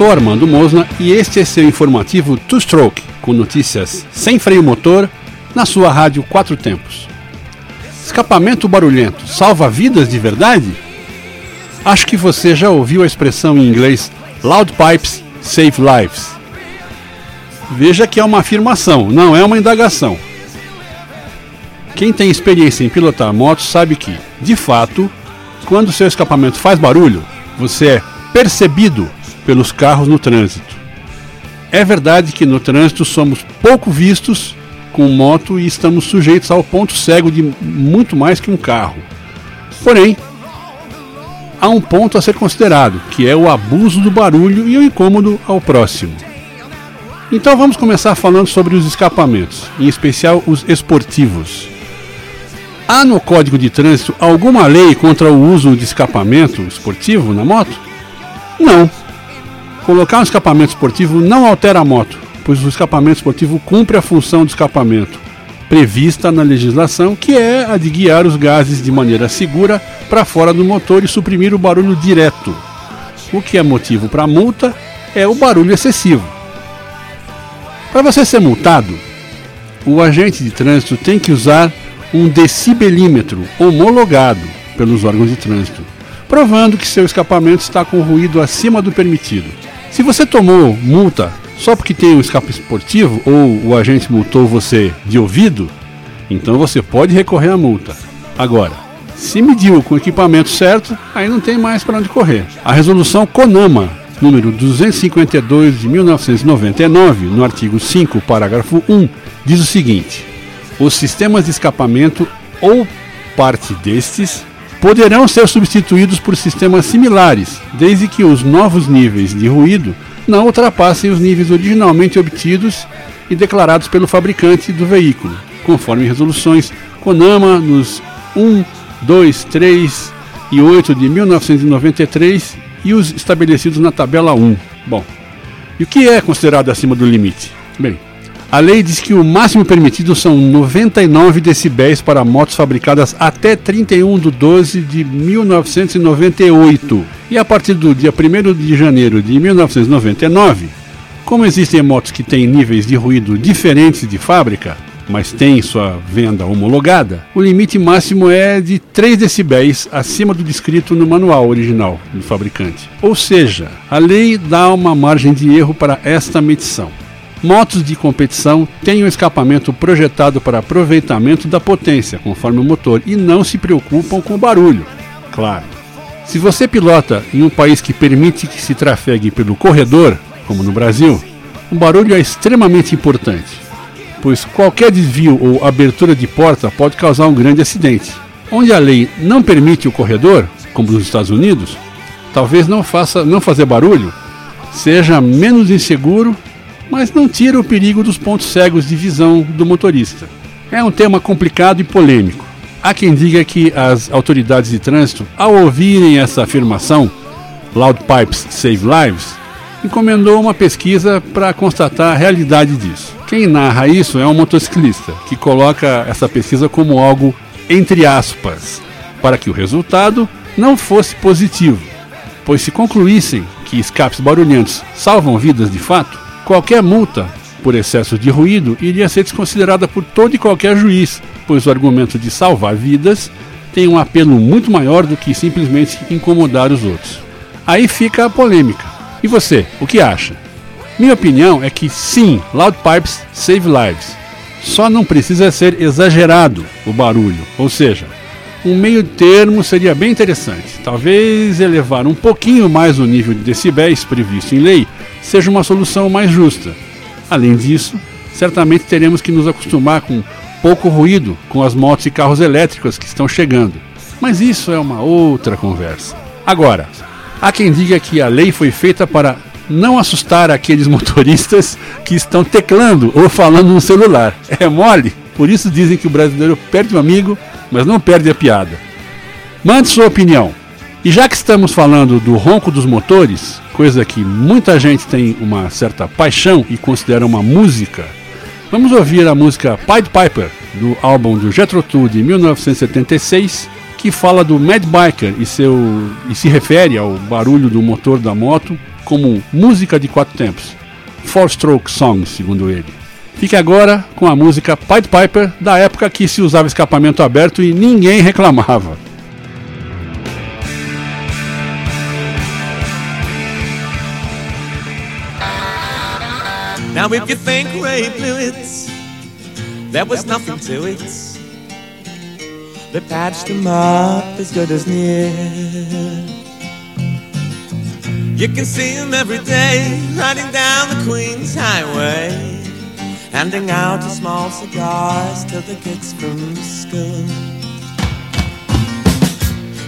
Sou Armando Mosna e este é seu informativo Two Stroke, com notícias sem freio motor na sua rádio Quatro Tempos. Escapamento barulhento salva vidas de verdade? Acho que você já ouviu a expressão em inglês Loud Pipes Save Lives. Veja que é uma afirmação, não é uma indagação. Quem tem experiência em pilotar motos sabe que, de fato, quando seu escapamento faz barulho, você é percebido pelos carros no trânsito. É verdade que no trânsito somos pouco vistos com moto e estamos sujeitos ao ponto cego de muito mais que um carro. Porém, há um ponto a ser considerado, que é o abuso do barulho e o incômodo ao próximo. Então vamos começar falando sobre os escapamentos, em especial os esportivos. Há no Código de Trânsito alguma lei contra o uso de escapamento esportivo na moto? Não. Colocar um escapamento esportivo não altera a moto, pois o escapamento esportivo cumpre a função de escapamento prevista na legislação, que é a de guiar os gases de maneira segura para fora do motor e suprimir o barulho direto. O que é motivo para multa é o barulho excessivo. Para você ser multado, o agente de trânsito tem que usar um decibelímetro homologado pelos órgãos de trânsito, provando que seu escapamento está com ruído acima do permitido. Se você tomou multa só porque tem um escape esportivo ou o agente multou você de ouvido, então você pode recorrer à multa. Agora, se mediu com o equipamento certo, aí não tem mais para onde correr. A resolução CONAMA, número 252 de 1999, no artigo 5, parágrafo 1, diz o seguinte: os sistemas de escapamento ou parte destes poderão ser substituídos por sistemas similares, desde que os novos níveis de ruído não ultrapassem os níveis originalmente obtidos e declarados pelo fabricante do veículo, conforme resoluções CONAMA nos 1, 2, 3 e 8 de 1993 e os estabelecidos na tabela 1. Bom, e o que é considerado acima do limite? Bem, a lei diz que o máximo permitido são 99 decibéis para motos fabricadas até 31 de 12 de 1998. E a partir do dia 1 de janeiro de 1999, como existem motos que têm níveis de ruído diferentes de fábrica, mas têm sua venda homologada, o limite máximo é de 3 decibéis acima do descrito no manual original do fabricante. Ou seja, a lei dá uma margem de erro para esta medição. Motos de competição têm um escapamento projetado para aproveitamento da potência, conforme o motor, e não se preocupam com o barulho. Claro. Se você pilota em um país que permite que se trafegue pelo corredor, como no Brasil, o barulho é extremamente importante, pois qualquer desvio ou abertura de porta pode causar um grande acidente. Onde a lei não permite o corredor, como nos Estados Unidos, talvez não faça não fazer barulho seja menos inseguro mas não tira o perigo dos pontos cegos de visão do motorista. É um tema complicado e polêmico. Há quem diga que as autoridades de trânsito, ao ouvirem essa afirmação, Loud Pipes Save Lives, encomendou uma pesquisa para constatar a realidade disso. Quem narra isso é um motociclista, que coloca essa pesquisa como algo entre aspas, para que o resultado não fosse positivo, pois se concluíssem que escapes barulhentos salvam vidas de fato, Qualquer multa por excesso de ruído iria ser desconsiderada por todo e qualquer juiz, pois o argumento de salvar vidas tem um apelo muito maior do que simplesmente incomodar os outros. Aí fica a polêmica. E você, o que acha? Minha opinião é que sim, loud pipes save lives. Só não precisa ser exagerado o barulho, ou seja, um meio termo seria bem interessante. Talvez elevar um pouquinho mais o nível de decibéis previsto em lei seja uma solução mais justa. Além disso, certamente teremos que nos acostumar com pouco ruído com as motos e carros elétricos que estão chegando. Mas isso é uma outra conversa. Agora, Há quem diga que a lei foi feita para não assustar aqueles motoristas que estão teclando ou falando no celular. É mole? Por isso dizem que o brasileiro perde um amigo, mas não perde a piada. Mande sua opinião. E já que estamos falando do ronco dos motores, coisa que muita gente tem uma certa paixão e considera uma música, vamos ouvir a música Pied Piper, do álbum do Jethro Tull de 1976, que fala do Mad Biker e, seu, e se refere ao barulho do motor da moto como música de quatro tempos. Four-stroke song, segundo ele. Fique agora com a música Pied Piper da época que se usava escapamento aberto e ninguém reclamava. Now if you think Ray blew it, there was nothing to it. They patched up as good as. You can see him every day riding down the Queens Highway, handing out small cigars to the kids from school.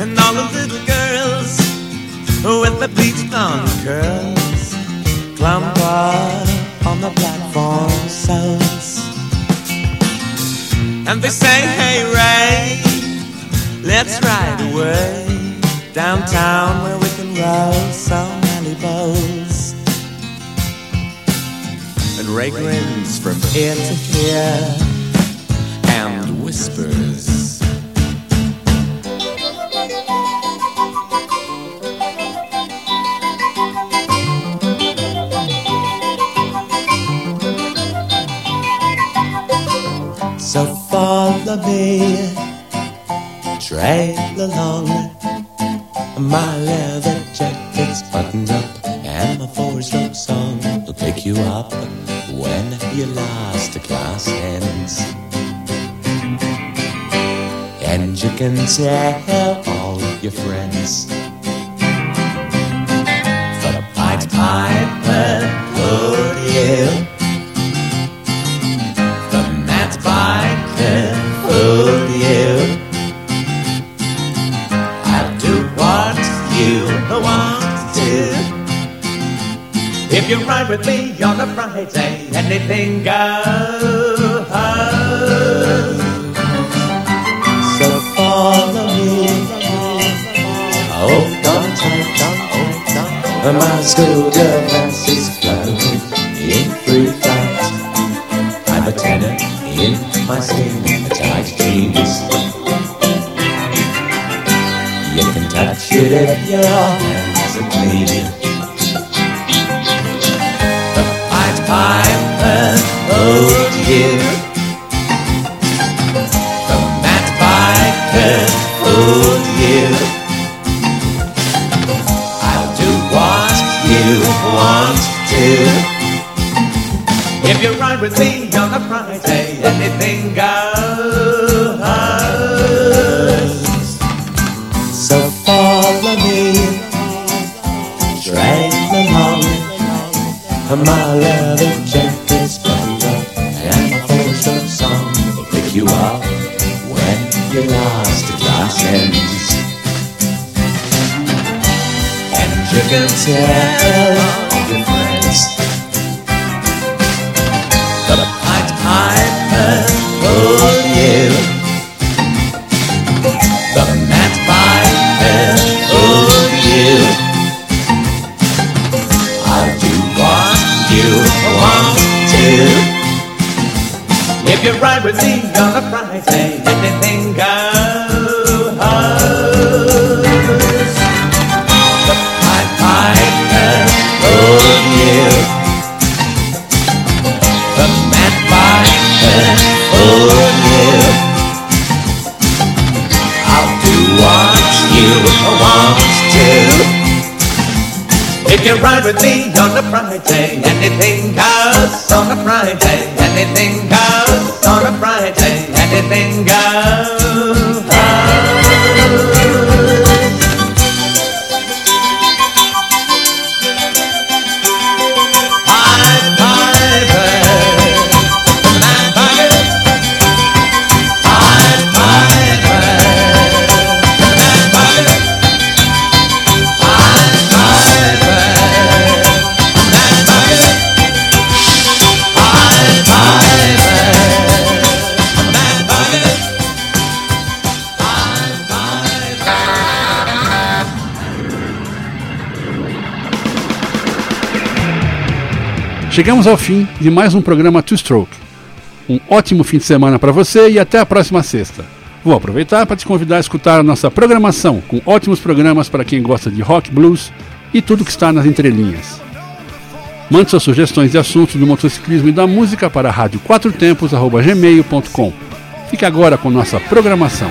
And all the little girls with the bleach blonde curls clump up on the platform sounds. And they say, hey Ray, let's ride away downtown where we can roll some Malibos. Grins from ear to ear and whispers. So follow me, trail along. My leather jacket's buttoned up, and my four-stroke song will pick you up when your last class ends. And you can tell all your friends for the Pied Piper you ride with me on a Friday, anything goes. So follow me. Oh, don't tight, don't don't My schoolgirl fancy's floating in free flight. I'm a tenor in my skin tight jeans. You can touch it if your hands If you ride with me on a Friday, anything goes. So follow me, drag along. My leather jacket's up, and my four-stroke song will pick you up when your last class ends. And you can tell you ride with me on a Friday, anything goes. Oh the Pied Piper for you. The Mad Piper for you. I'll do what you want to. If you ride with me Chegamos ao fim de mais um programa Two Stroke. Um ótimo fim de semana para você e até a próxima sexta. Vou aproveitar para te convidar a escutar a nossa programação, com ótimos programas para quem gosta de rock, blues e tudo que está nas entrelinhas. Mande suas sugestões de assuntos do motociclismo e da música para rádio4tempos.gmail.com. Fique agora com nossa programação.